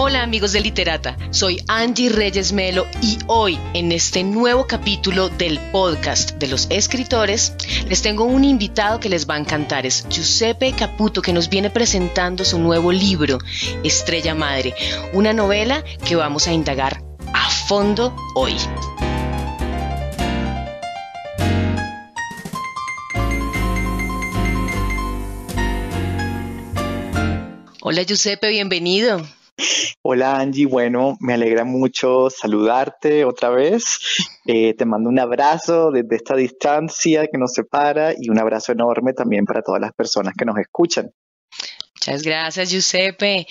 Hola amigos de Literata, soy Angie Reyes Melo y hoy en este nuevo capítulo del podcast de los escritores les tengo un invitado que les va a encantar, es Giuseppe Caputo que nos viene presentando su nuevo libro, Estrella Madre, una novela que vamos a indagar a fondo hoy. Hola Giuseppe, bienvenido. Hola Angie, bueno, me alegra mucho saludarte otra vez. Eh, te mando un abrazo desde esta distancia que nos separa y un abrazo enorme también para todas las personas que nos escuchan. Muchas gracias, Giuseppe.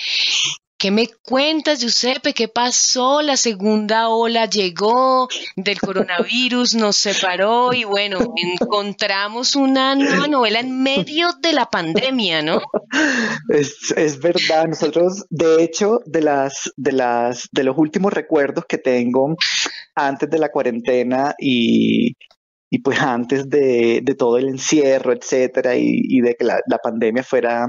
¿Qué me cuentas, Giuseppe? ¿Qué pasó? La segunda ola llegó del coronavirus, nos separó y bueno, encontramos una nueva novela en medio de la pandemia, ¿no? Es, es verdad, nosotros, de hecho, de las, de las, de los últimos recuerdos que tengo antes de la cuarentena y, y pues antes de, todo el encierro, etcétera, y, de que la, la, pandemia fuera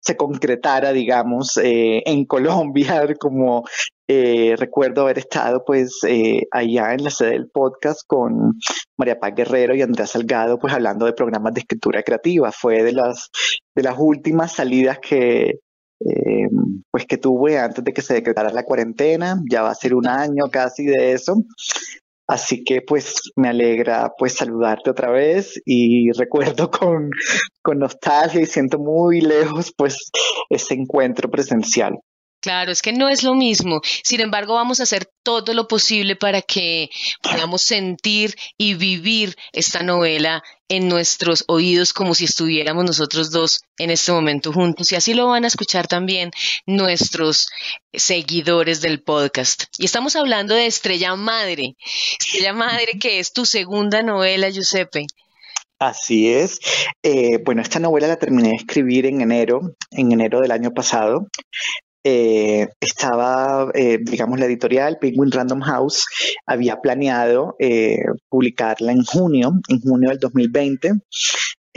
se concretara, digamos, eh, en Colombia, como eh, recuerdo haber estado pues eh, allá en la sede del podcast con María Paz Guerrero y Andrea Salgado, pues hablando de programas de escritura creativa. Fue de las, de las últimas salidas que, eh, pues que tuve antes de que se decretara la cuarentena, ya va a ser un año casi de eso. Así que pues me alegra pues saludarte otra vez y recuerdo con, con nostalgia y siento muy lejos pues ese encuentro presencial. Claro, es que no es lo mismo. Sin embargo, vamos a hacer todo lo posible para que podamos sentir y vivir esta novela en nuestros oídos como si estuviéramos nosotros dos en este momento juntos. Y así lo van a escuchar también nuestros seguidores del podcast. Y estamos hablando de Estrella Madre. Estrella Madre, que es tu segunda novela, Giuseppe. Así es. Eh, bueno, esta novela la terminé de escribir en enero, en enero del año pasado eh, estaba, eh, digamos, la editorial Penguin Random House había planeado eh, publicarla en junio, en junio del 2020.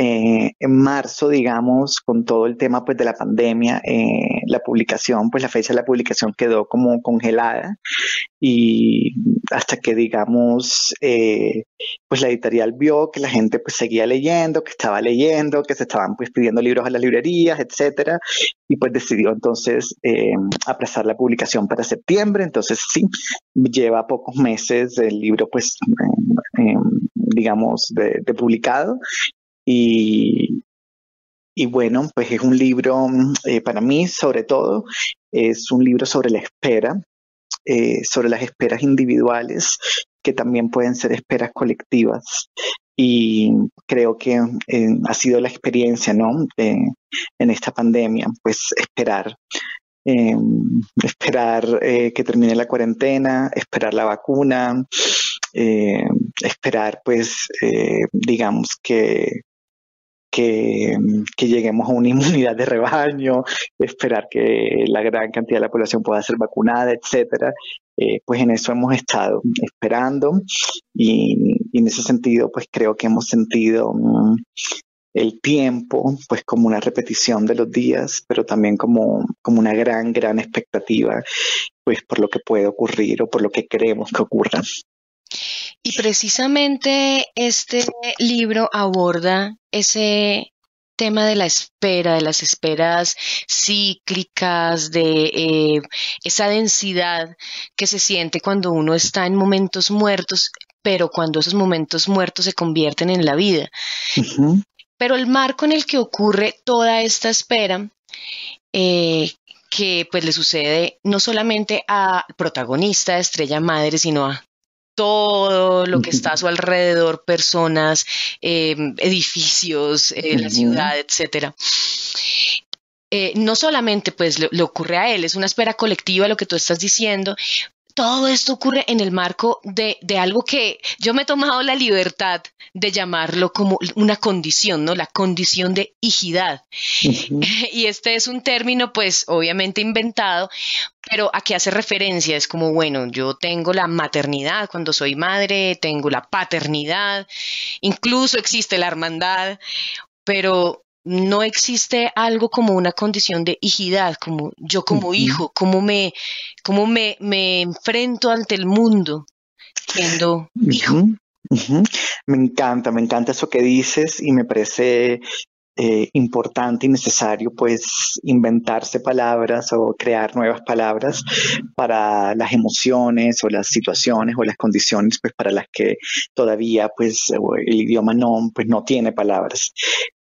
Eh, en marzo, digamos, con todo el tema pues de la pandemia, eh, la publicación, pues la fecha de la publicación quedó como congelada y hasta que, digamos, eh, pues la editorial vio que la gente pues seguía leyendo, que estaba leyendo, que se estaban pues pidiendo libros a las librerías, etcétera, y pues decidió entonces eh, aplazar la publicación para septiembre, entonces sí, lleva pocos meses el libro pues eh, digamos de, de publicado y, y bueno, pues es un libro, eh, para mí sobre todo, es un libro sobre la espera, eh, sobre las esperas individuales, que también pueden ser esperas colectivas. Y creo que eh, ha sido la experiencia, ¿no? en esta pandemia, pues esperar. esperar que termine la cuarentena, esperar la vacuna, esperar, pues, digamos que que, lleguemos a una inmunidad de rebaño, esperar que la gran cantidad de la población pueda ser vacunada, etcétera. Eh, pues en eso hemos estado esperando y, en ese sentido pues creo que hemos sentido um, el tiempo pues como una repetición de los días, pero también como, como una gran, gran expectativa pues por lo que puede ocurrir o por lo que queremos que ocurra. Y precisamente este libro aborda ese tema de la espera, de las esperas cíclicas, de eh, esa densidad que se siente cuando uno está en momentos muertos, pero cuando esos momentos muertos se convierten en la vida. Uh -huh. Pero el marco en el que ocurre toda esta espera, eh, que pues le sucede no solamente al protagonista de Estrella Madre, sino a todo lo que está a su alrededor, personas, eh, edificios, eh, la ciudad, etcétera. Eh, no solamente pues le, le, ocurre a él, es una espera colectiva lo que tú estás diciendo. Todo esto ocurre en el marco de, de algo que yo me he tomado la libertad de llamarlo como una condición, ¿no? La condición de hijidad. Uh -huh. Y este es un término, pues, obviamente inventado, pero a qué hace referencia es como, bueno, yo tengo la maternidad cuando soy madre, tengo la paternidad, incluso existe la hermandad, pero no existe algo como una condición de hijidad, como yo como hijo, cómo me, cómo me, me enfrento ante el mundo siendo hijo. Me encanta, me encanta eso que dices y me parece eh, importante y necesario pues inventarse palabras o crear nuevas palabras para las emociones o las situaciones o las condiciones pues para las que todavía pues el idioma no pues no tiene palabras.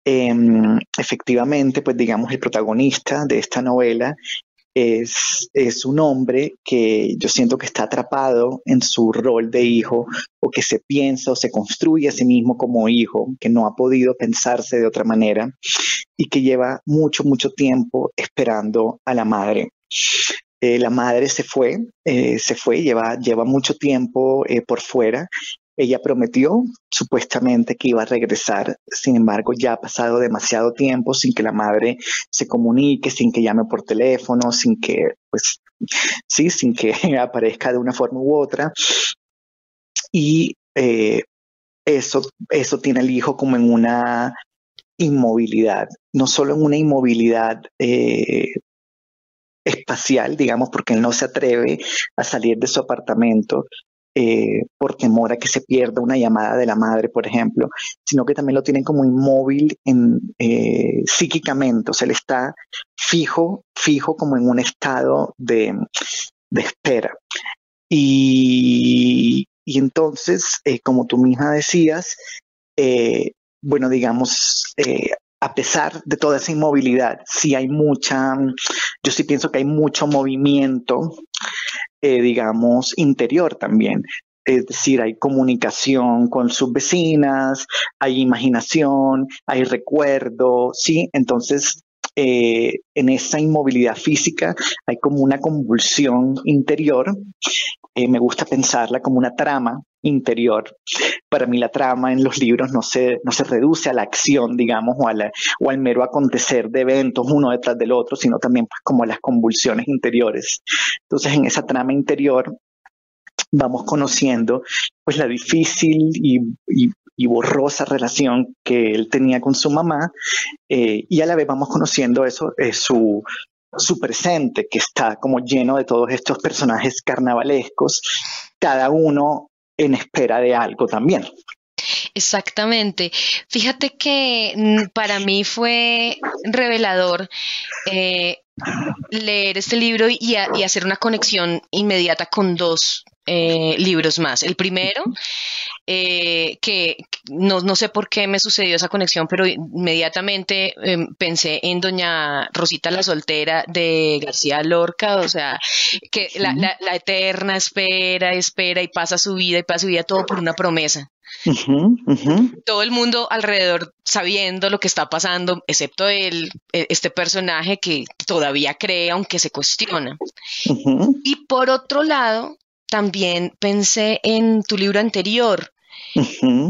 Em, efectivamente pues digamos el protagonista de esta novela es, es, un hombre que yo siento que está atrapado en su rol de hijo o que se piensa o se construye a sí mismo como hijo, que no ha podido pensarse de otra manera y que lleva mucho, mucho tiempo esperando a la madre. Eh, la madre se fue, eh, se fue, lleva, lleva mucho tiempo eh, por fuera ella prometió supuestamente que iba a regresar, sin embargo ya ha pasado demasiado tiempo sin que la madre se comunique, sin que llame por teléfono, sin que, pues, sí, sin que aparezca de una forma u otra. Y eh, eso, eso tiene el hijo como en una inmovilidad, no solo en una inmovilidad eh, espacial, digamos, porque él no se atreve a salir de su apartamento, eh, por temor a que se pierda una llamada de la madre, por ejemplo, sino que también lo tienen como inmóvil eh, psíquicamente, o sea, él está fijo, fijo como en un estado de, espera. Y, entonces, eh, como tú misma decías, bueno, digamos, a pesar de toda esa inmovilidad, sí hay mucha, yo sí pienso que hay mucho movimiento eh, digamos, interior también. Es decir, hay comunicación con sus vecinas, hay imaginación, hay recuerdo, ¿sí? Entonces, eh, en esa inmovilidad física hay como una convulsión interior. Eh, me gusta pensarla como una trama interior. Para mí la trama en los libros no se, no se reduce a la acción, digamos, o, o al mero acontecer de eventos uno detrás del otro, sino también pues, como las convulsiones interiores. Entonces en esa trama interior vamos conociendo pues la difícil y, borrosa relación que él tenía con su mamá eh, y a la vez vamos conociendo eso, eh, su, su presente que está como lleno de todos estos personajes carnavalescos, cada uno en espera de algo también. Exactamente. Fíjate que mm, para mí fue revelador eh, leer este libro y, hacer una conexión inmediata con dos eh, libros más. El primero, eh, que no, sé por qué me sucedió esa conexión, pero inmediatamente em, pensé en Doña Rosita la Soltera de García Lorca, o sea, que la, la eterna espera, espera y pasa su vida y pasa su vida todo por una promesa. Todo el mundo alrededor sabiendo lo que está pasando, excepto él, e, este personaje que todavía cree, aunque se cuestiona. Y por otro lado, también pensé en tu libro anterior,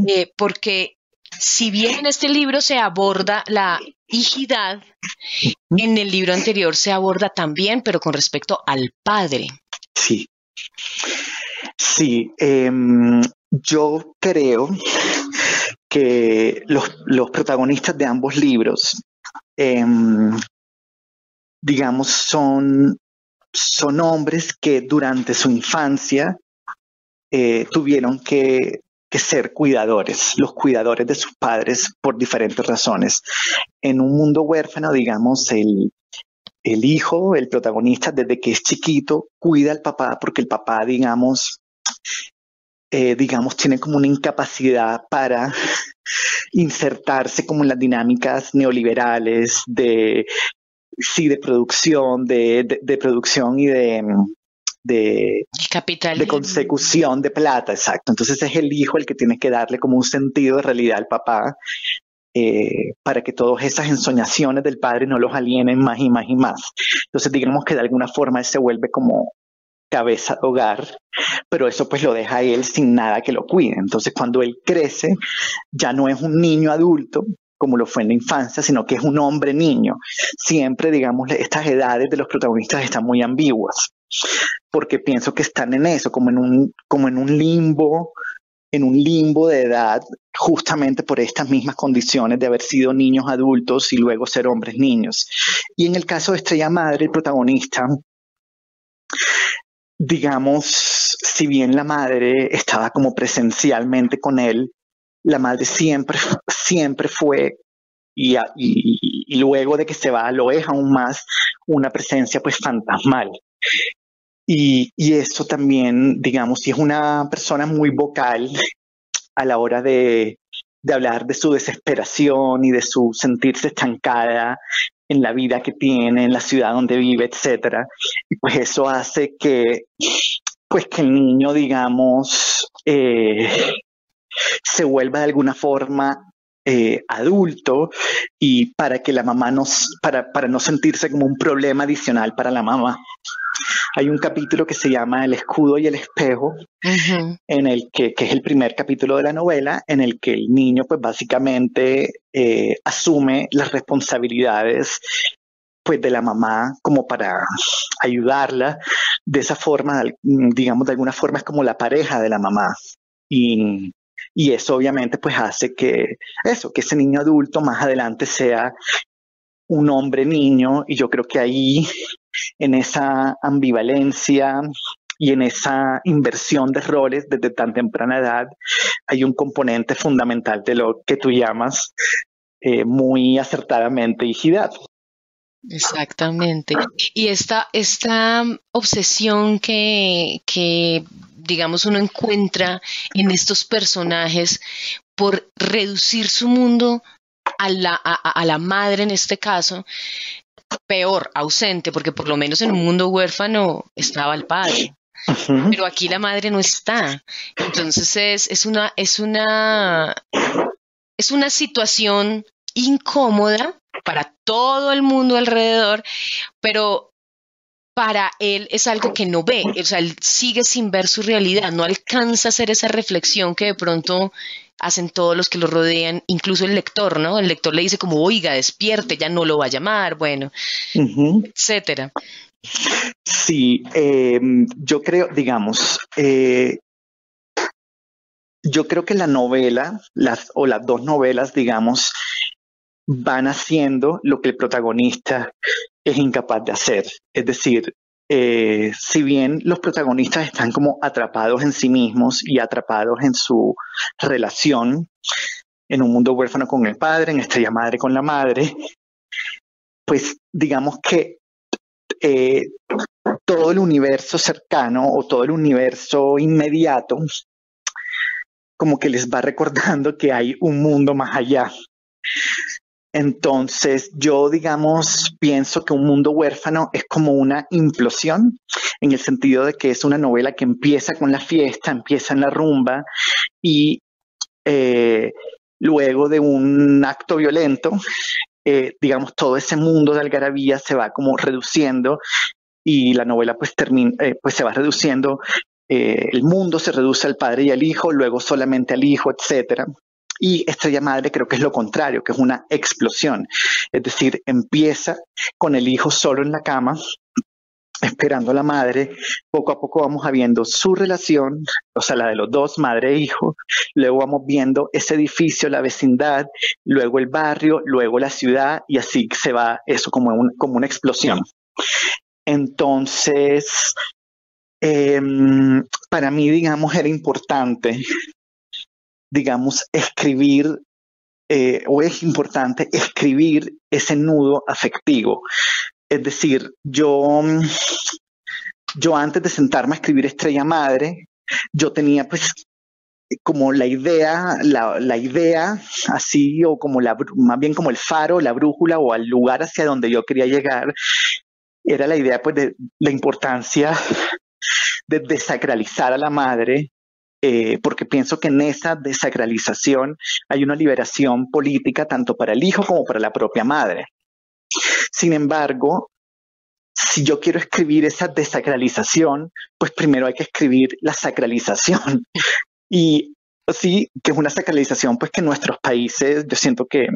eh, porque si bien en este libro se aborda la hijidad, en el libro anterior se aborda también, pero con respecto al padre. Sí. Sí, em, yo creo que los, protagonistas de ambos libros, em, digamos, son, son hombres que durante su infancia eh, tuvieron que, ser cuidadores, los cuidadores de sus padres por diferentes razones. En un mundo huérfano, digamos, el, el hijo, el protagonista, desde que es chiquito, cuida al papá porque el papá, digamos, eh, digamos, tiene como una incapacidad para insertarse como en las dinámicas neoliberales de, sí, de producción, de, de, producción y de, de, de consecución de plata, exacto. Entonces es el hijo el que tiene que darle como un sentido de realidad al papá eh, para que todas esas ensoñaciones del padre no los alienen más y más y más. Entonces digamos que de alguna forma él se vuelve como cabeza de hogar, pero eso pues lo deja a él sin nada que lo cuide. Entonces cuando él crece, ya no es un niño adulto como lo fue en la infancia, sino que es un hombre niño. Siempre, digamos, estas edades de los protagonistas están muy ambiguas, porque pienso que están en eso, como en un, como en un limbo en un limbo de edad justamente por estas mismas condiciones de haber sido niños adultos y luego ser hombres niños. Y en el caso de Estrella Madre, el protagonista, digamos, si bien la madre estaba como presencialmente con él, la madre siempre, siempre fue y, luego de que se va lo es aún más una presencia pues fantasmal. Y, eso también, digamos, si es una persona muy vocal a la hora de, de hablar de su desesperación y de su sentirse estancada en la vida que tiene, en la ciudad donde vive, etcétera. Y pues eso hace que, pues que el niño, digamos, eh, se vuelva de alguna forma eh, adulto y para que la mamá no, para, para no sentirse como un problema adicional para la mamá. Hay un capítulo que se llama El escudo y el espejo, en el que, que, es el primer capítulo de la novela, en el que el niño pues básicamente eh, asume las responsabilidades pues de la mamá como para ayudarla. De esa forma, digamos, de alguna forma es como la pareja de la mamá. Y, y eso obviamente pues hace que eso, que ese niño adulto más adelante sea un hombre niño y yo creo que ahí en esa ambivalencia y en esa inversión de roles desde tan temprana edad hay un componente fundamental de lo que tú llamas eh, muy acertadamente hijidad. Exactamente. Y esta, esta obsesión que, que, digamos, uno encuentra en estos personajes por reducir su mundo a la, a, la madre en este caso, peor, ausente, porque por lo menos en un mundo huérfano estaba el padre. Pero aquí la madre no está. Entonces es, es una, es una, es una situación incómoda para todo el mundo alrededor, pero para él es algo que no ve, o sea, él sigue sin ver su realidad, no alcanza a hacer esa reflexión que de pronto hacen todos los que lo rodean, incluso el lector, ¿no? El lector le dice como, oiga, despierte, ya no lo va a llamar, bueno, etcétera. Sí, em, yo creo, digamos, eh, yo creo que la novela, las, o las dos novelas, digamos, van haciendo lo que el protagonista es incapaz de hacer. Es decir, eh, si bien los protagonistas están como atrapados en sí mismos y atrapados en su relación, en un mundo huérfano con el padre, en estrella madre con la madre, pues digamos que eh, todo el universo cercano o todo el universo inmediato como que les va recordando que hay un mundo más allá. Entonces, yo, digamos, pienso que Un Mundo Huérfano es como una implosión, en el sentido de que es una novela que empieza con la fiesta, empieza en la rumba y eh, luego de un acto violento, eh, digamos, todo ese mundo de algarabía se va como reduciendo y la novela pues, termina, eh, pues se va reduciendo el mundo se reduce al padre y al hijo, luego solamente al hijo, etcétera. Y Estrella Madre creo que es lo contrario, que es una explosión. Es decir, empieza con el hijo solo en la cama, esperando a la madre, poco a poco vamos viendo su relación, o sea, la de los dos, madre e hijo, luego vamos viendo ese edificio, la vecindad, luego el barrio, luego la ciudad, y así se va eso como, como una explosión. Entonces, em, para mí, digamos, era importante digamos, escribir, eh, o es importante escribir ese nudo afectivo. Es decir, yo, yo antes de sentarme a escribir Estrella Madre, yo tenía pues como la idea, la, la, idea así, o como la, más bien como el faro, la brújula o al lugar hacia donde yo quería llegar, era la idea pues de la importancia de desacralizar a la madre eh, porque pienso que en esa desacralización hay una liberación política tanto para el hijo como para la propia madre. Sin embargo, si yo quiero escribir esa desacralización, pues primero hay que escribir la sacralización. Y sí, que es una sacralización, pues que en nuestros países yo siento que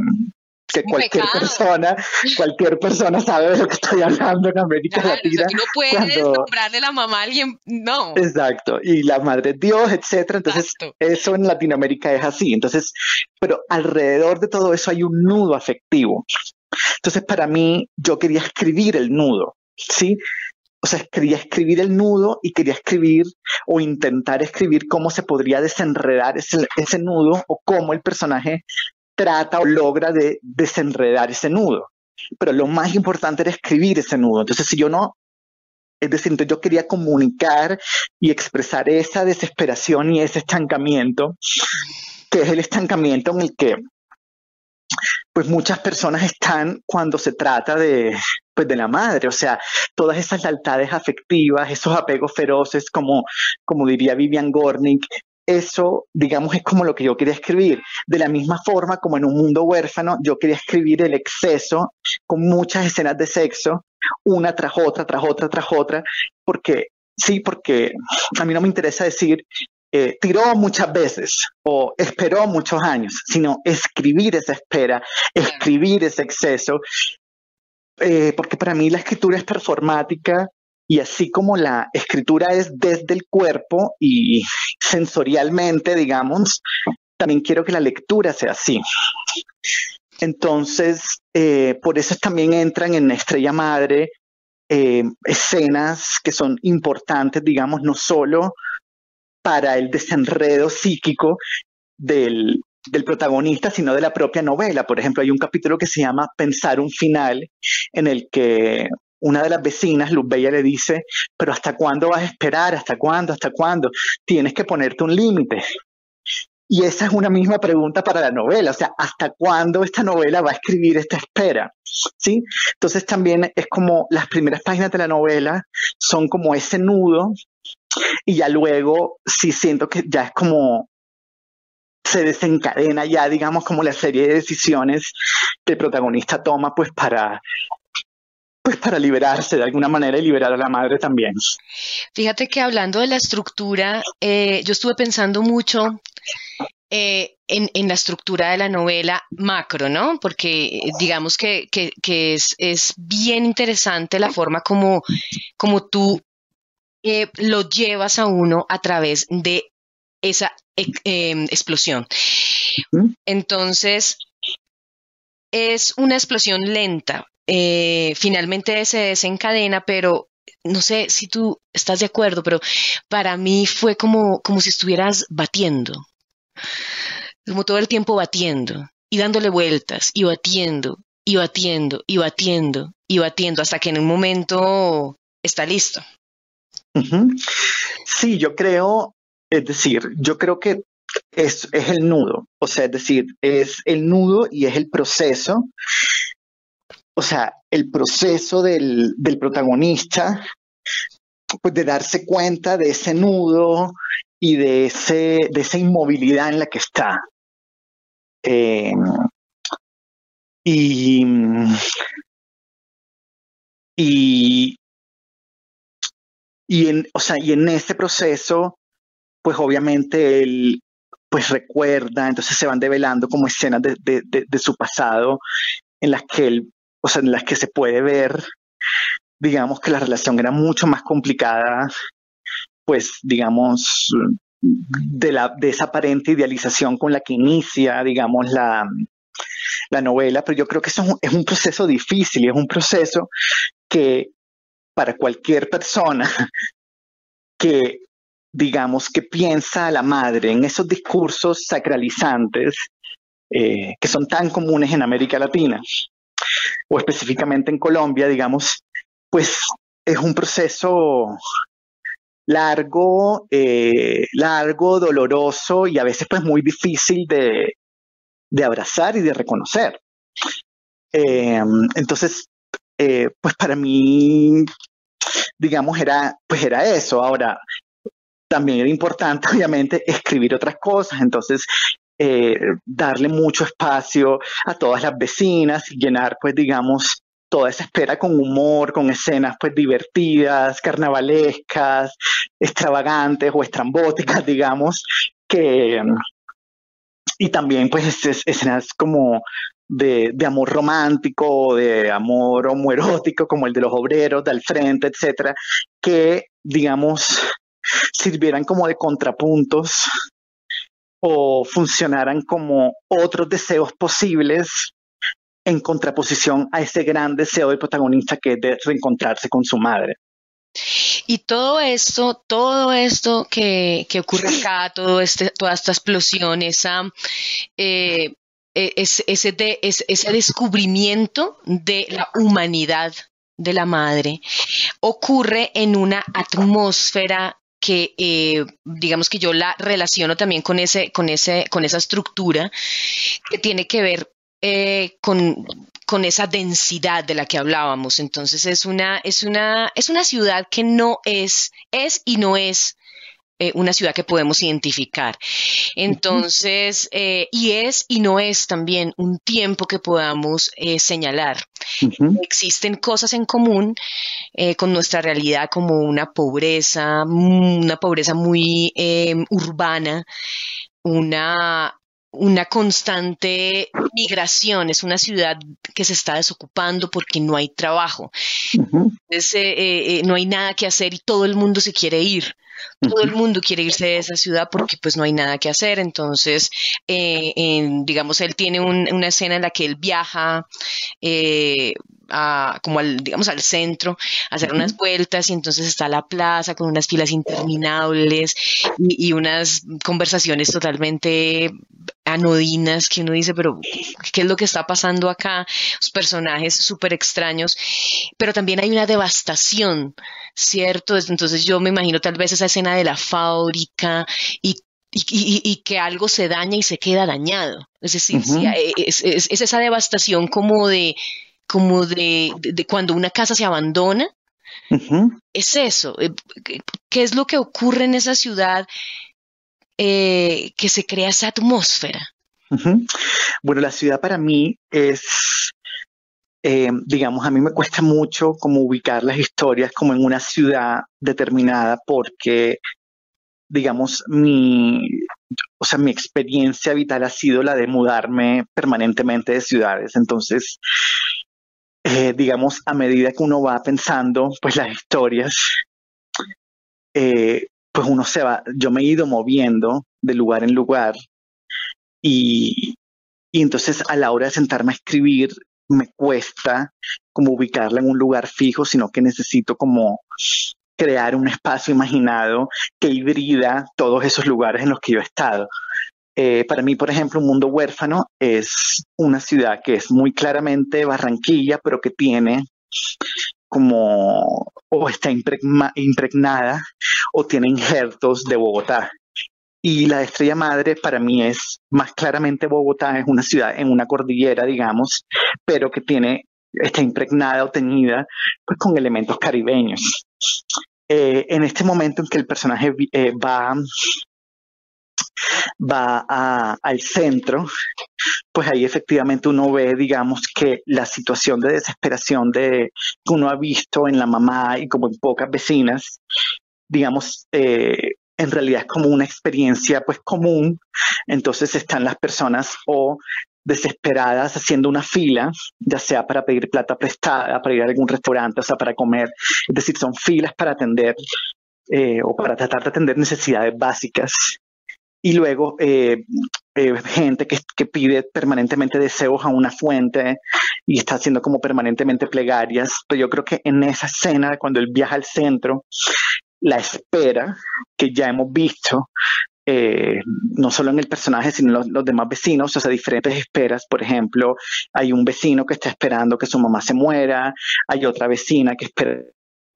que cualquier persona, cualquier persona sabe de lo que estoy hablando en América Latina. no puedes nombrarle la mamá a alguien, no. Exacto, y la madre es Dios, etcétera. Entonces, eso en Latinoamérica es así. Entonces, pero alrededor de todo eso hay un nudo afectivo. Entonces, para mí, yo quería escribir el nudo, ¿sí? O sea, quería escribir el nudo y quería escribir o intentar escribir cómo se podría desenredar ese, ese nudo o cómo el personaje trata o logra de desenredar ese nudo. Pero lo más importante era escribir ese nudo. Entonces, si yo no, es decir, yo quería comunicar y expresar esa desesperación y ese estancamiento, que es el estancamiento en el que pues muchas personas están cuando se trata de, pues de la madre, o sea, todas esas lealtades afectivas, esos apegos feroces, como, como diría Vivian Gornick, eso, digamos, es como lo que yo quería escribir. De la misma forma como en un mundo huérfano, yo quería escribir el exceso con muchas escenas de sexo, una tras otra, tras otra, tras otra, porque sí, porque a mí no me interesa decir eh, tiró muchas veces o esperó muchos años, sino escribir esa espera, escribir ese exceso, eh, porque para mí la escritura es performática y así como la escritura es desde el cuerpo y sensorialmente, digamos, también quiero que la lectura sea así. Entonces, eh, por eso también entran en Estrella Madre eh, escenas que son importantes, digamos, no solo para el desenredo psíquico del, del protagonista, sino de la propia novela. Por ejemplo, hay un capítulo que se llama Pensar un final, en el que una de las vecinas, Luz Bella, le dice, pero ¿hasta cuándo vas a esperar? ¿Hasta cuándo? ¿Hasta cuándo? Tienes que ponerte un límite. Y esa es una misma pregunta para la novela, o sea, ¿hasta cuándo esta novela va a escribir esta espera? ¿Sí? Entonces también es como las primeras páginas de la novela son como ese nudo y ya luego sí siento que ya es como se desencadena ya, digamos, como la serie de decisiones que el protagonista toma pues para pues para liberarse de alguna manera y liberar a la madre también. Fíjate que hablando de la estructura, eh, yo estuve pensando mucho eh, en, la estructura de la novela macro, ¿no? Porque digamos que, es, bien interesante la forma como, como tú eh, lo llevas a uno a través de esa em, explosión. Entonces, es una explosión lenta, eh, finalmente se desencadena, pero no sé si tú estás de acuerdo, pero para mí fue como, como si estuvieras batiendo, como todo el tiempo batiendo y dándole vueltas y batiendo y batiendo y batiendo y batiendo hasta que en un momento está listo. Sí, yo creo, es decir, yo creo que es, es el nudo, o sea, es decir, es el nudo y es el proceso o sea, el proceso del, protagonista, pues de darse cuenta de ese nudo y de, ese, de esa inmovilidad en la que está. Em, y, y, y, en, o sea, y en ese proceso, pues obviamente él pues recuerda, entonces se van develando como escenas de, de su pasado en las que él o sea, en las que se puede ver, digamos, que la relación era mucho más complicada, pues, digamos, de, la, esa aparente idealización con la que inicia, digamos, la, la novela, pero yo creo que eso es un, proceso difícil es un proceso que para cualquier persona que, digamos, que piensa a la madre en esos discursos sacralizantes eh, que son tan comunes en América Latina, o específicamente en Colombia, digamos, pues es un proceso largo, eh, largo, doloroso y a veces pues muy difícil de, abrazar y de reconocer. Eh, entonces, eh, pues para mí, digamos, era, pues era eso. Ahora, también era importante, obviamente, escribir otras cosas. Entonces, eh, darle mucho espacio a todas las vecinas y llenar, pues, digamos, toda esa espera con humor, con escenas, pues, divertidas, carnavalescas, extravagantes o estrambóticas, digamos, que... Y también, pues, escenas como de, amor romántico, de amor homoerótico, como el de los obreros, del frente, etcétera, que, digamos, sirvieran como de contrapuntos o funcionaran como otros deseos posibles en contraposición a ese gran deseo del protagonista que es de reencontrarse con su madre. Y todo esto, todo esto que, ocurre acá, todo este, toda esta explosión, eh, e, ese, ese descubrimiento de la humanidad de la madre ocurre en una atmósfera que eh, digamos que yo la relaciono también con ese, con ese, con esa estructura que tiene que ver eh, con, con, esa densidad de la que hablábamos. Entonces es una, es una, es una ciudad que no es, es y no es eh, una ciudad que podemos identificar. Entonces, eh, y es y no es también un tiempo que podamos eh, señalar. Existen cosas en común con nuestra realidad como una pobreza, una pobreza muy urbana, una una constante migración, es una ciudad que se está desocupando porque no hay trabajo. no hay nada que hacer y todo el mundo se quiere ir. Todo el mundo quiere irse de esa ciudad porque pues no hay nada que hacer. Entonces, eh, digamos, él tiene una escena en la que él viaja eh, como al, digamos, al centro, a hacer unas vueltas y entonces está la plaza con unas filas interminables y, unas conversaciones totalmente anodinas que uno dice, pero ¿qué es lo que está pasando acá? Los personajes súper extraños, pero también hay una devastación, ¿cierto? Entonces yo me imagino tal vez esa escena de la fábrica y y, que algo se daña y se queda dañado. Es decir, es, esa devastación como de, como de, cuando una casa se abandona. Es eso. Eh, ¿Qué es lo que ocurre en esa ciudad eh, que se crea esa atmósfera? Bueno, la ciudad para mí es, eh, digamos, a mí me cuesta mucho como ubicar las historias como en una ciudad determinada porque, digamos, mi, o sea, mi experiencia vital ha sido la de mudarme permanentemente de ciudades. Entonces, eh, digamos, a medida que uno va pensando, pues las historias, eh, pues uno se va, yo me he ido moviendo de lugar en lugar y, y entonces a la hora de sentarme a escribir me cuesta como ubicarla en un lugar fijo, sino que necesito como crear un espacio imaginado que hibrida todos esos lugares en los que yo he estado. Eh, para mí, por ejemplo, un mundo huérfano es una ciudad que es muy claramente Barranquilla, pero que tiene como o está impregnada o tiene injertos de Bogotá. Y la estrella madre para mí es más claramente Bogotá, es una ciudad en una cordillera, digamos, pero que tiene, está impregnada o teñida pues, con elementos caribeños. Eh, en este momento en que el personaje eh, va va al centro, pues ahí efectivamente uno ve, digamos, que la situación de desesperación de, que uno ha visto en la mamá y como en pocas vecinas, digamos, eh, en realidad es como una experiencia pues común. Entonces están las personas o desesperadas haciendo una fila, ya sea para pedir plata prestada, para ir a algún restaurante, o sea, para comer. Es decir, son filas para atender eh, o para tratar de atender necesidades básicas y luego eh, eh, gente que, pide permanentemente deseos a una fuente y está haciendo como permanentemente plegarias. Pero yo creo que en esa escena, cuando él viaja al centro, la espera que ya hemos visto, eh, no solo en el personaje, sino en los, los, demás vecinos, o sea, diferentes esperas. Por ejemplo, hay un vecino que está esperando que su mamá se muera, hay otra vecina que espera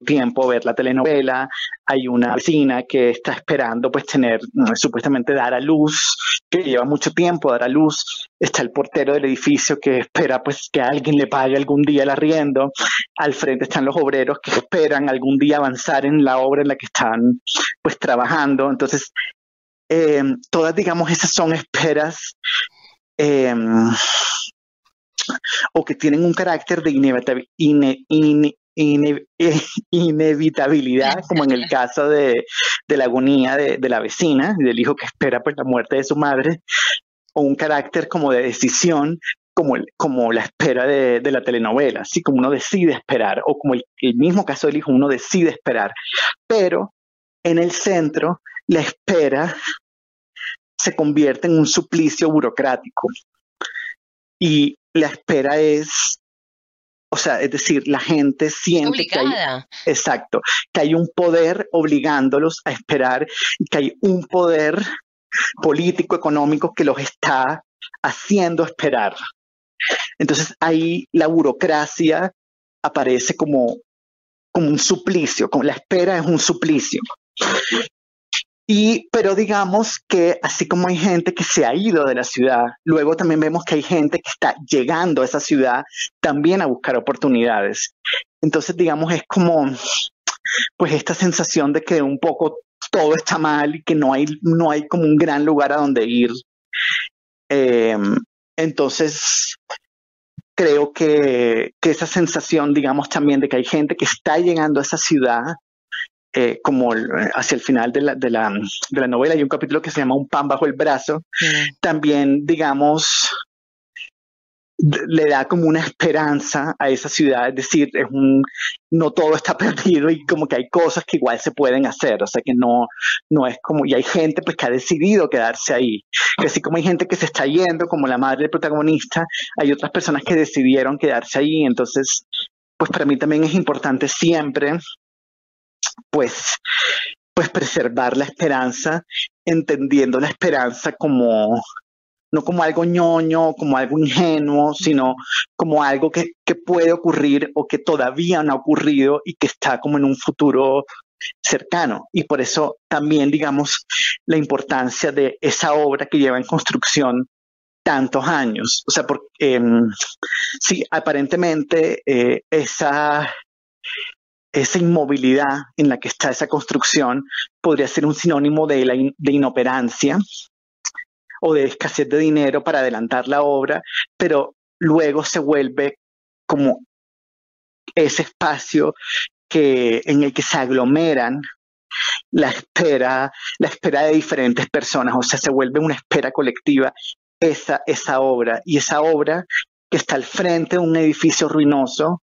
tiempo ver la telenovela, hay una vecina que está esperando pues tener, supuestamente dar a luz, que lleva mucho tiempo dar a luz, está el portero del edificio que espera pues que alguien le pague algún día el arriendo, al frente están los obreros que esperan algún día avanzar en la obra en la que están pues trabajando, entonces eh, todas digamos esas son esperas eh, o que tienen un carácter de inevitabilidad inevitabilidad, como en el caso de, la agonía de, la vecina del hijo que espera pues la muerte de su madre, o un carácter como de decisión, como, como la espera de, la telenovela, así como uno decide esperar, o como el, mismo caso del hijo, uno decide esperar. Pero en el centro, la espera se convierte en un suplicio burocrático. Y la espera es, o sea, es decir, la gente siente que hay, exacto, que hay un poder obligándolos a esperar y que hay un poder político, económico que los está haciendo esperar. Entonces ahí la burocracia aparece como, como un suplicio, como la espera es un suplicio. Y, pero digamos que así como hay gente que se ha ido de la ciudad, luego también vemos que hay gente que está llegando a esa ciudad también a buscar oportunidades. Entonces, digamos, es como, pues esta sensación de que un poco todo está mal y que no hay, no hay como un gran lugar a donde ir. Eh, entonces, creo que, esa sensación, digamos, también de que hay gente que está llegando a esa ciudad, eh, como hacia el final de la, de, la, de la novela, hay un capítulo que se llama Un pan bajo el brazo, también, digamos, le da como una esperanza a esa ciudad, es decir, es un, no todo está perdido y como que hay cosas que igual se pueden hacer, o sea que no, no es como, y hay gente pues que ha decidido quedarse ahí, que así como hay gente que se está yendo, como la madre del protagonista, hay otras personas que decidieron quedarse ahí, entonces, pues para mí también es importante siempre, pues, pues preservar la esperanza, entendiendo la esperanza como no como algo ñoño, como algo ingenuo, sino como algo que, puede ocurrir o que todavía no ha ocurrido y que está como en un futuro cercano. Y por eso también, digamos, la importancia de esa obra que lleva en construcción tantos años. O sea, porque em, sí, aparentemente eh, esa, esa inmovilidad en la que está esa construcción podría ser un sinónimo de, la inoperancia o de escasez de dinero para adelantar la obra, pero luego se vuelve como ese espacio que, en el que se aglomeran la espera, la espera de diferentes personas, o sea, se vuelve una espera colectiva esa, esa obra, y esa obra que está al frente de un edificio ruinoso,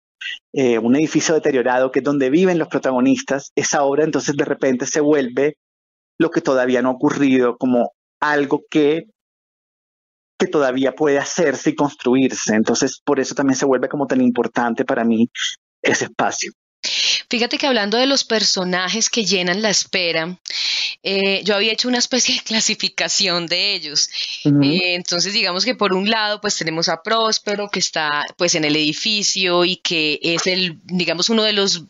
eh, un edificio deteriorado, que es donde viven los protagonistas, esa obra entonces de repente se vuelve lo que todavía no ha ocurrido, como algo que, que todavía puede hacerse y construirse. Entonces, por eso también se vuelve como tan importante para mí ese espacio. Fíjate que hablando de los personajes que llenan la espera, eh, yo había hecho una especie de clasificación de ellos. Eh, entonces, digamos que por un lado, pues tenemos a Próspero, que está pues en el edificio y que es el, digamos, uno de los,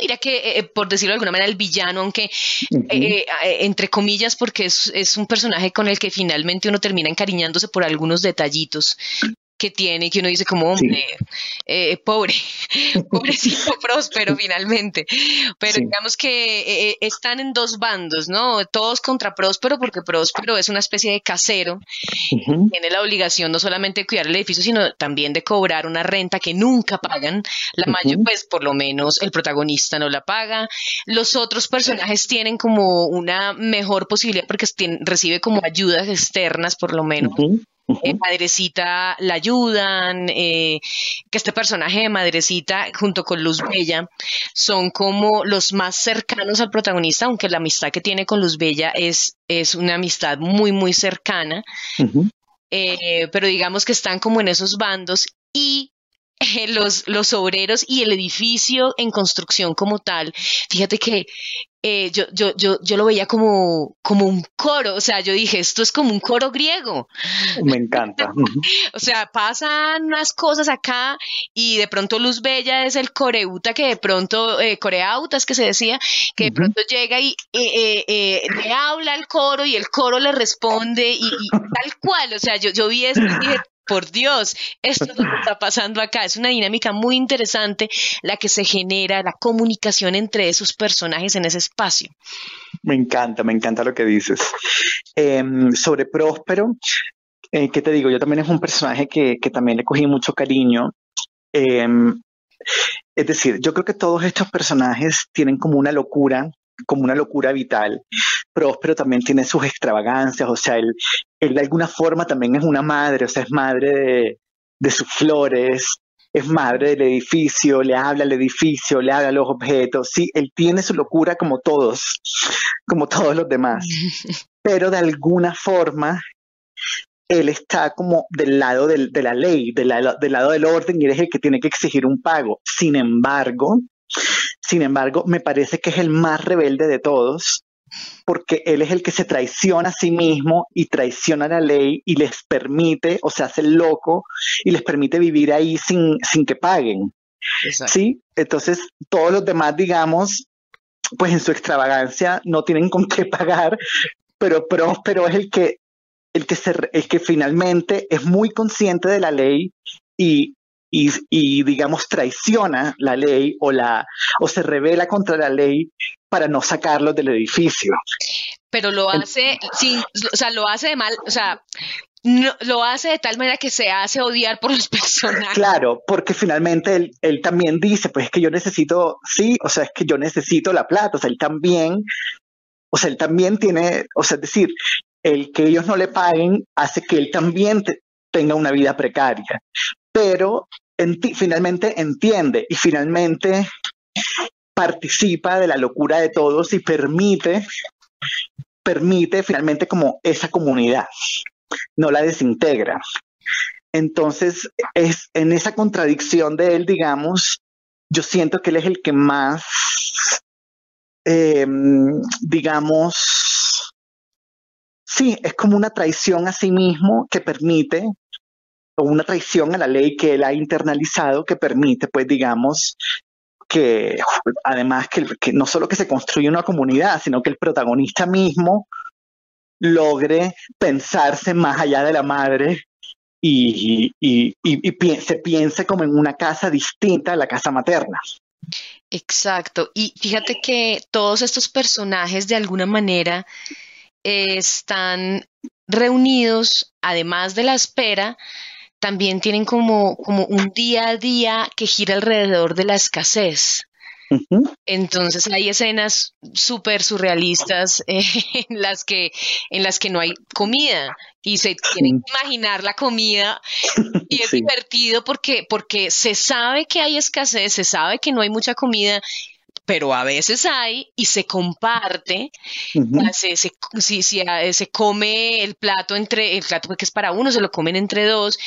diría que, eh, por decirlo de alguna manera, el villano, aunque entre comillas, porque es, es un personaje con el que finalmente uno termina encariñándose por algunos detallitos que tiene, que uno dice como, hombre, eh, pobre, pobrecito próspero finalmente. Pero digamos que eh, eh, están en dos bandos, ¿no? Todos contra próspero, porque próspero es una especie de casero, tiene la obligación no solamente de cuidar el edificio, sino también de cobrar una renta que nunca pagan. La mayor, pues por lo menos el protagonista no la paga. Los otros personajes tienen como una mejor posibilidad porque recibe como ayudas externas, por lo menos. Eh, Madrecita la ayudan, eh, que este personaje de Madrecita junto con Luz Bella son como los más cercanos al protagonista, aunque la amistad que tiene con Luz Bella es, es una amistad muy, muy cercana. Eh, pero digamos que están como en esos bandos y los, los obreros y el edificio en construcción como tal. Fíjate que eh, yo, yo, yo, yo lo veía como, como un coro, o sea, yo dije, esto es como un coro griego. Me encanta. o sea, pasan unas cosas acá y de pronto Luz Bella es el coreuta que de pronto, eh, coreauta es que se decía, que de pronto llega y eh, eh, le habla al coro y el coro le responde y, tal cual, o sea, yo, yo vi eso y dije, por Dios, esto es lo que está pasando acá. Es una dinámica muy interesante la que se genera, la comunicación entre esos personajes en ese espacio. Me encanta, me encanta lo que dices. Em, sobre Próspero, eh, ¿qué te digo? Yo también es un personaje que, también le cogí mucho cariño. Em, es decir, yo creo que todos estos personajes tienen como una locura como una locura vital. Próspero también tiene sus extravagancias, o sea, él, él de alguna forma también es una madre, o sea, es madre de, de sus flores, es madre del edificio, le habla al edificio, le habla a los objetos. Sí, él tiene su locura como todos, como todos los demás. Pero de alguna forma, él está como del lado del, de la ley, del lado, del lado del orden y él es el que tiene que exigir un pago. Sin embargo, sin embargo, me parece que es el más rebelde de todos porque él es el que se traiciona a sí mismo y traiciona la ley y les permite, o se hace loco y les permite vivir ahí sin, sin que paguen. Sí, entonces todos los demás, digamos, pues en su extravagancia no tienen con qué pagar, pero Próspero es el que, el que, se, el que finalmente es muy consciente de la ley y, y, y, digamos traiciona la ley o la o se revela contra la ley para no sacarlos del edificio. Pero lo hace sin, o sea, lo hace de mal, o sea, no, lo hace de tal manera que se hace odiar por los personajes. Claro, porque finalmente él, él también dice, pues es que yo necesito, sí, o sea, es que yo necesito la plata, o sea, él también, o sea, él también tiene, o sea, es decir, el que ellos no le paguen hace que él también tenga una vida precaria, pero finalmente entiende y finalmente participa de la locura de todos y permite, permite finalmente como esa comunidad, no la desintegra. Entonces, es en esa contradicción de él, digamos, yo siento que él es el que más, em, digamos, sí, es como una traición a sí mismo que permite, una traición a la ley que él ha internalizado que permite, pues, digamos, que además que, no solo que se construye una comunidad, sino que el protagonista mismo logre pensarse más allá de la madre y, y, se piense como en una casa distinta a la casa materna. Exacto. Y fíjate que todos estos personajes de alguna manera están reunidos, además de la espera, también tienen como, como un día a día que gira alrededor de la escasez. Entonces hay escenas súper surrealistas eh, en, las que, en las que no hay comida y se tienen que imaginar la comida. Y es divertido porque, porque se sabe que hay escasez, se sabe que no hay mucha comida pero a veces hay y se comparte, se, si, se come el plato entre, el plato que es para uno, se lo comen entre dos,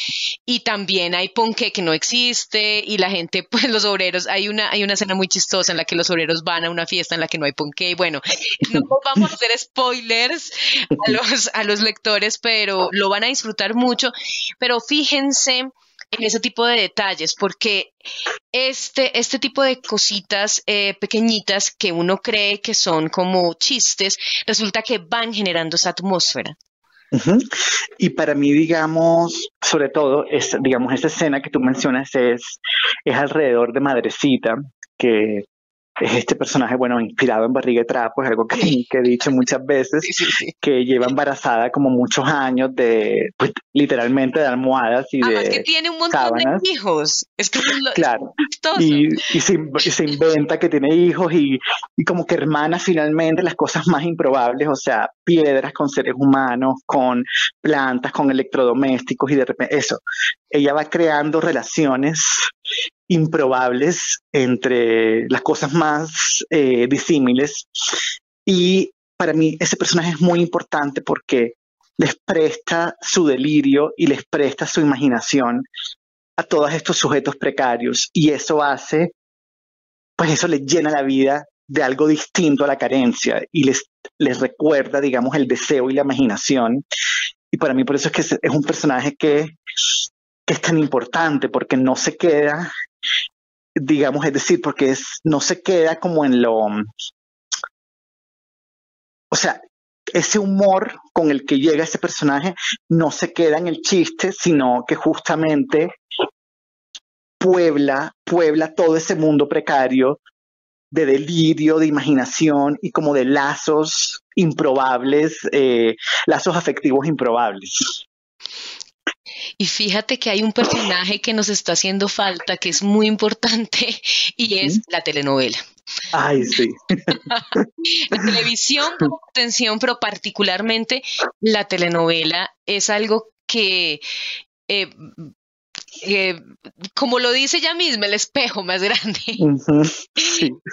y también hay ponqué que no existe, y la gente, pues los obreros, hay una, hay una escena muy chistosa en la que los obreros van a una fiesta en la que no hay ponqué, bueno, no vamos a hacer spoilers a los, a los lectores, pero lo van a disfrutar mucho, pero fíjense en ese tipo de detalles, porque este, este tipo de cositas eh, pequeñitas que uno cree que son como chistes, resulta que van generando esa atmósfera. Y para mí, digamos, sobre todo, es, digamos, esta escena que tú mencionas es, es alrededor de Madrecita, que este personaje, bueno, inspirado en Barriga de Trapo, es algo que, he dicho muchas veces, que lleva embarazada como muchos años de, pues, literalmente de almohadas y Además que tiene un montón de hijos. Es que claro. y, se, inventa que tiene hijos y, y como que hermana finalmente las cosas más improbables, o sea, piedras con seres humanos, con plantas, con electrodomésticos y de repente eso. Ella va creando relaciones improbables entre las cosas más eh, disímiles. Y para mí ese personaje es muy importante porque les presta su delirio y les presta su imaginación a todos estos sujetos precarios y eso hace, pues eso les llena la vida de algo distinto a la carencia y les, les recuerda, digamos, el deseo y la imaginación. Y para mí por eso es que es, un personaje que, que es tan importante porque no se queda digamos, es decir, porque es, no se queda como en lo, o sea, ese humor con el que llega ese personaje no se queda en el chiste, sino que justamente puebla, puebla todo ese mundo precario de delirio, de imaginación y como de lazos improbables, eh, lazos afectivos improbables. Y fíjate que hay un personaje que nos está haciendo falta, que es muy importante, y es la telenovela. Ay, sí. la televisión por atención, pero particularmente la telenovela es algo que eh, eh, como lo dice ella misma, el espejo más grande.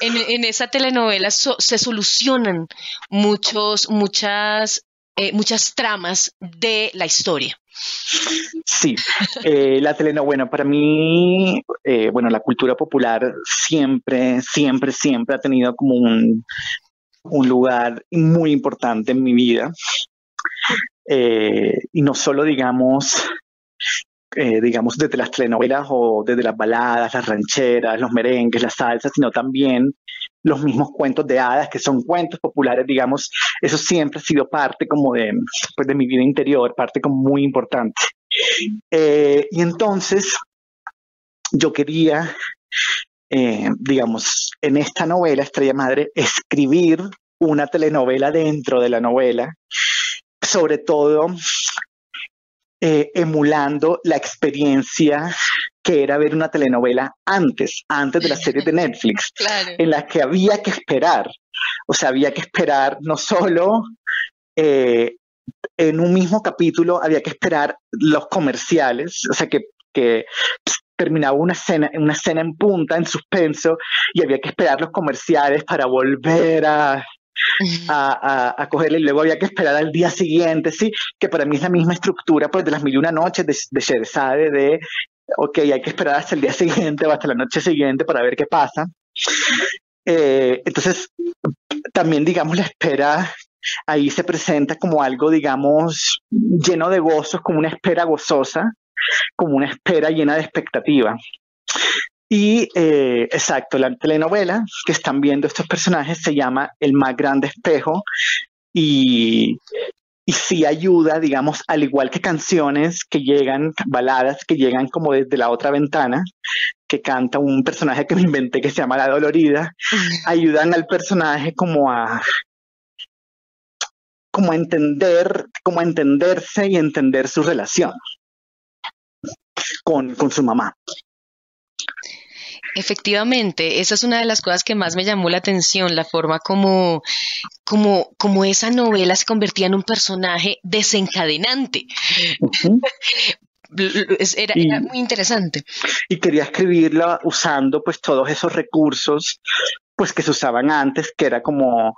en, esa telenovela se solucionan muchos, muchas, eh, muchas tramas de la historia. Sí, eh, la telenovela, para mí, bueno, la cultura popular siempre, siempre, siempre ha tenido como un, lugar muy importante en mi vida. y no solo, digamos, eh, digamos, desde las telenovelas o desde las baladas, las rancheras, los merengues, las salsas, sino también los mismos cuentos de hadas, que son cuentos populares, digamos, eso siempre ha sido parte como de, pues, de mi vida interior, parte como muy importante. Eh, y entonces, yo quería, eh, digamos, en esta novela, Estrella Madre, escribir una telenovela dentro de la novela, sobre todo eh, emulando la experiencia que era ver una telenovela antes, antes de la serie de Netflix, en la que había que esperar. O sea, había que esperar no solo eh, en un mismo capítulo, había que esperar los comerciales, o sea, que, que terminaba una escena, una escena en punta, en suspenso, y había que esperar los comerciales para volver a, a, a, cogerle y luego había que esperar al día siguiente, sí, que para mí es la misma estructura pues, de las mil y una noches de, de de, ok, hay que esperar hasta el día siguiente o hasta la noche siguiente para ver qué pasa. Eh, entonces, también, digamos, la espera ahí se presenta como algo, digamos, lleno de gozos, como una espera gozosa, como una espera llena de expectativa. Y eh, exacto, la telenovela que están viendo estos personajes se llama El más grande espejo y, y sí ayuda, digamos, al igual que canciones que llegan, baladas que llegan como desde la otra ventana, que canta un personaje que me inventé que se llama La Dolorida, ayudan al personaje como a como a entender, como a entenderse y entender su relación con, con su mamá. Efectivamente, esa es una de las cosas que más me llamó la atención, la forma como, como, como esa novela se convertía en un personaje desencadenante. era, muy interesante. Y quería escribirla usando pues todos esos recursos pues que se usaban antes, que era como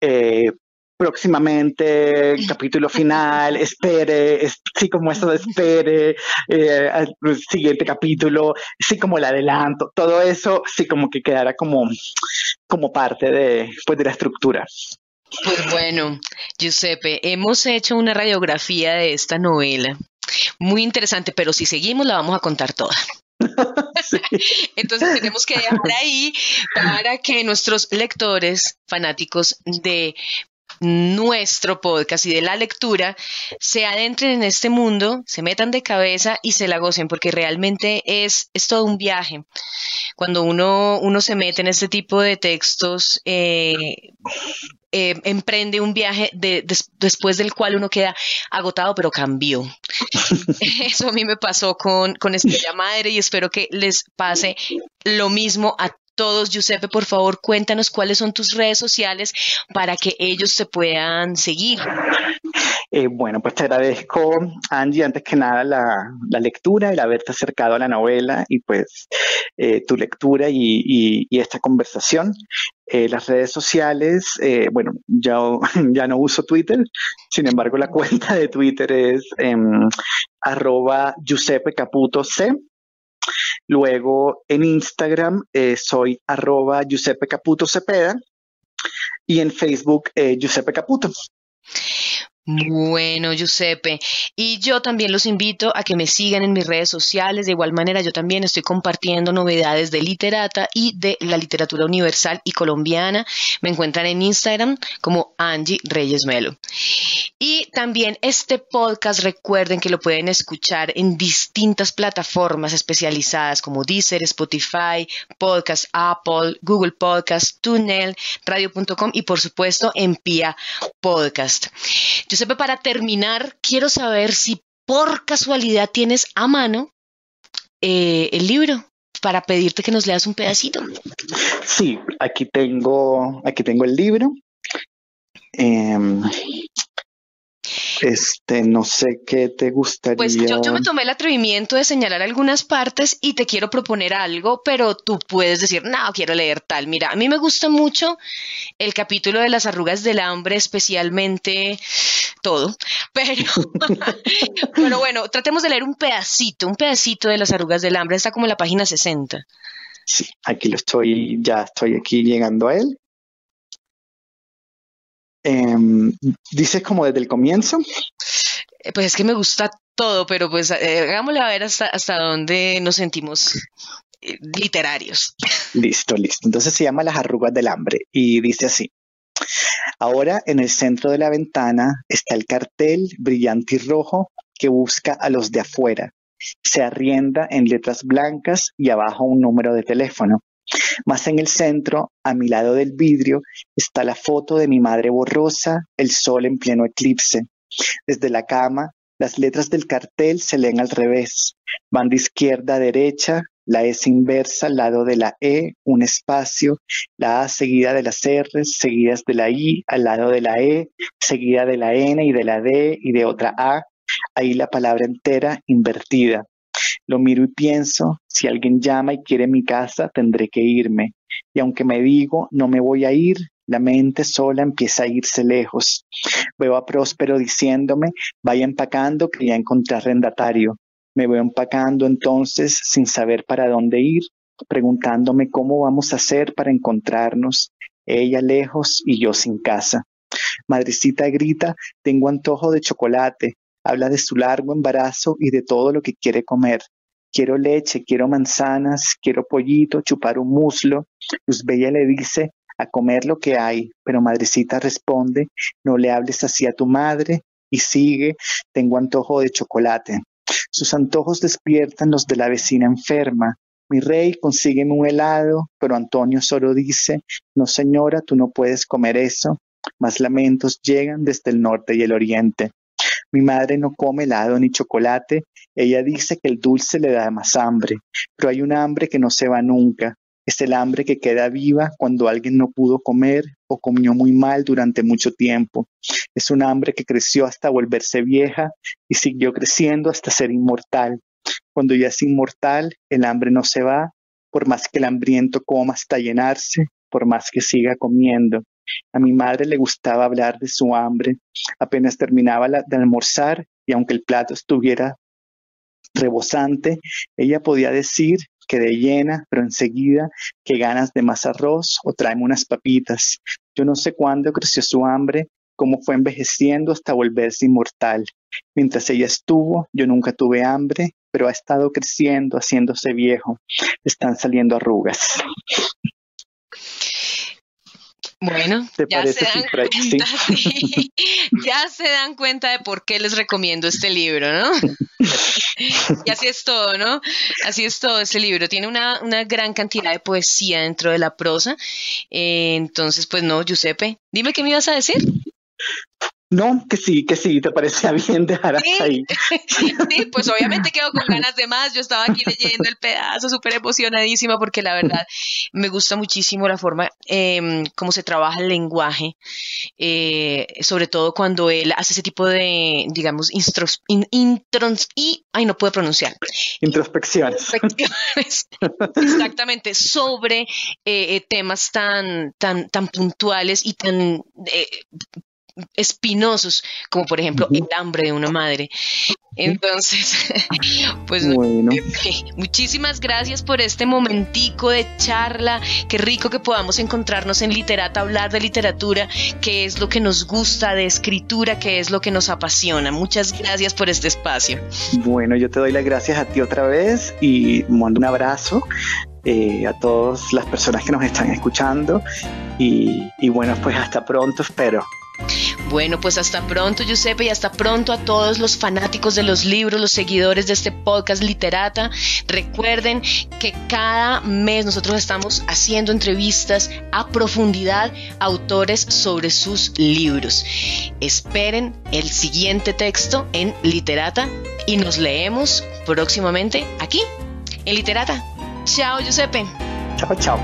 eh, próximamente, capítulo final, espere, sí, como eso de espere, eh, siguiente capítulo, sí, como el adelanto, todo eso, sí, como que quedara como, como parte de, pues, de la estructura. Pues bueno, Giuseppe, hemos hecho una radiografía de esta novela. Muy interesante, pero si seguimos la vamos a contar toda. Entonces tenemos que dejar ahí para que nuestros lectores fanáticos de nuestro podcast y de la lectura se adentren en este mundo, se metan de cabeza y se la gocen, porque realmente es, es todo un viaje. Cuando uno, uno se mete en este tipo de textos, eh, eh, emprende un viaje después del cual uno queda agotado, pero cambió. Eso a mí me pasó con, con Estrella Madre y espero que les pase lo mismo a todos. Giuseppe, por favor, cuéntanos cuáles son tus redes sociales para que ellos se puedan seguir. Eh, bueno, pues te agradezco, Angie, antes que nada la, lectura, el haberte acercado a la novela y pues eh, tu lectura y, esta conversación. Eh, las redes sociales, bueno, ya, ya no uso Twitter, sin embargo la cuenta de Twitter es em, arroba Giuseppe Caputo C. Luego en Instagram eh, soy arroba Giuseppe Caputo Cepeda y en Facebook eh, Giuseppe Caputo. Bueno, Giuseppe. Y yo también los invito a que me sigan en mis redes sociales. De igual manera, yo también estoy compartiendo novedades de literata y de la literatura universal y colombiana. Me encuentran en Instagram como Angie Reyes Melo. Y también este podcast, recuerden que lo pueden escuchar en distintas plataformas especializadas como Deezer, Spotify, Podcast Apple, Google Podcast, Tunnel, Radio.com y por supuesto en Pia Podcast. Giuseppe, para terminar, quiero saber si por casualidad tienes a mano eh, el libro para pedirte que nos leas un pedacito. Sí, aquí tengo, aquí tengo el libro. Em, Este, no sé qué te gustaría. Pues yo, yo, me tomé el atrevimiento de señalar algunas partes y te quiero proponer algo, pero tú puedes decir, no, quiero leer tal. Mira, a mí me gusta mucho el capítulo de las arrugas del hambre, especialmente todo, pero, pero bueno, tratemos de leer un pedacito, un pedacito de las arrugas del hambre, está como en la página 60. Sí, aquí lo estoy, ya estoy aquí llegando a él. Eh, dices como desde el comienzo. Eh, pues es que me gusta todo, pero pues eh, hagámosle a ver hasta, hasta dónde nos sentimos eh, literarios. Listo, listo. Entonces se llama Las arrugas del hambre y dice así. Ahora en el centro de la ventana está el cartel brillante y rojo que busca a los de afuera. Se arrienda en letras blancas y abajo un número de teléfono. Más en el centro, a mi lado del vidrio, está la foto de mi madre borrosa, el sol en pleno eclipse. Desde la cama, las letras del cartel se leen al revés. Van de izquierda a derecha, la S inversa al lado de la E, un espacio, la A seguida de las R, seguidas de la I, al lado de la E, seguida de la N y de la D y de otra A, ahí la palabra entera invertida. Lo miro y pienso, si alguien llama y quiere mi casa, tendré que irme. Y aunque me digo, no me voy a ir, la mente sola empieza a irse lejos. Veo a Próspero diciéndome, vaya empacando que ya encontré arrendatario. Me veo empacando entonces sin saber para dónde ir, preguntándome cómo vamos a hacer para encontrarnos, ella lejos y yo sin casa. Madrecita grita, tengo antojo de chocolate, habla de su largo embarazo y de todo lo que quiere comer. Quiero leche, quiero manzanas, quiero pollito, chupar un muslo. Bella le dice, a comer lo que hay, pero madrecita responde, no le hables así a tu madre y sigue, tengo antojo de chocolate. Sus antojos despiertan los de la vecina enferma. Mi rey, consígueme un helado, pero Antonio solo dice, no señora, tú no puedes comer eso. Más lamentos llegan desde el norte y el oriente. Mi madre no come helado ni chocolate, ella dice que el dulce le da más hambre, pero hay un hambre que no se va nunca. Es el hambre que queda viva cuando alguien no pudo comer o comió muy mal durante mucho tiempo. Es un hambre que creció hasta volverse vieja y siguió creciendo hasta ser inmortal. Cuando ya es inmortal, el hambre no se va, por más que el hambriento coma hasta llenarse, por más que siga comiendo. A mi madre le gustaba hablar de su hambre. Apenas terminaba de almorzar y aunque el plato estuviera rebosante, ella podía decir que de llena, pero enseguida que ganas de más arroz o tráeme unas papitas. Yo no sé cuándo creció su hambre, cómo fue envejeciendo hasta volverse inmortal. Mientras ella estuvo, yo nunca tuve hambre, pero ha estado creciendo, haciéndose viejo. Están saliendo arrugas. Bueno, ya, se dan cuenta, ya se dan cuenta de por qué les recomiendo este libro, ¿no? y así es todo, ¿no? Así es todo este libro. Tiene una, una gran cantidad de poesía dentro de la prosa. Eh, entonces, pues no, Giuseppe, dime qué me ibas a decir. No, que sí, que sí, te parecía bien dejar hasta ahí. sí, pues obviamente quedo con ganas de más. Yo estaba aquí leyendo el pedazo súper emocionadísima porque la verdad me gusta muchísimo la forma eh, cómo se trabaja el lenguaje, eh, sobre todo cuando él hace ese tipo de, digamos, intros, y, ay, no puedo pronunciar. Introspecciones. Exactamente, sobre eh, eh, temas tan, tan, tan puntuales y tan espinosos, como por ejemplo el hambre de una madre. Entonces, pues bueno. muchísimas gracias por este momentico de charla. Qué rico que podamos encontrarnos en Literata, hablar de literatura, que es lo que nos gusta, de escritura, que es lo que nos apasiona. Muchas gracias por este espacio. Bueno, yo te doy las gracias a ti otra vez y mando un abrazo. Eh, a todas las personas que nos están escuchando y, y bueno pues hasta pronto espero bueno, pues hasta pronto, Giuseppe, y hasta pronto a todos los fanáticos de los libros, los seguidores de este podcast Literata. Recuerden que cada mes nosotros estamos haciendo entrevistas a profundidad a autores sobre sus libros. Esperen el siguiente texto en Literata y nos leemos próximamente aquí en Literata. Chao, Giuseppe. Chao, chao.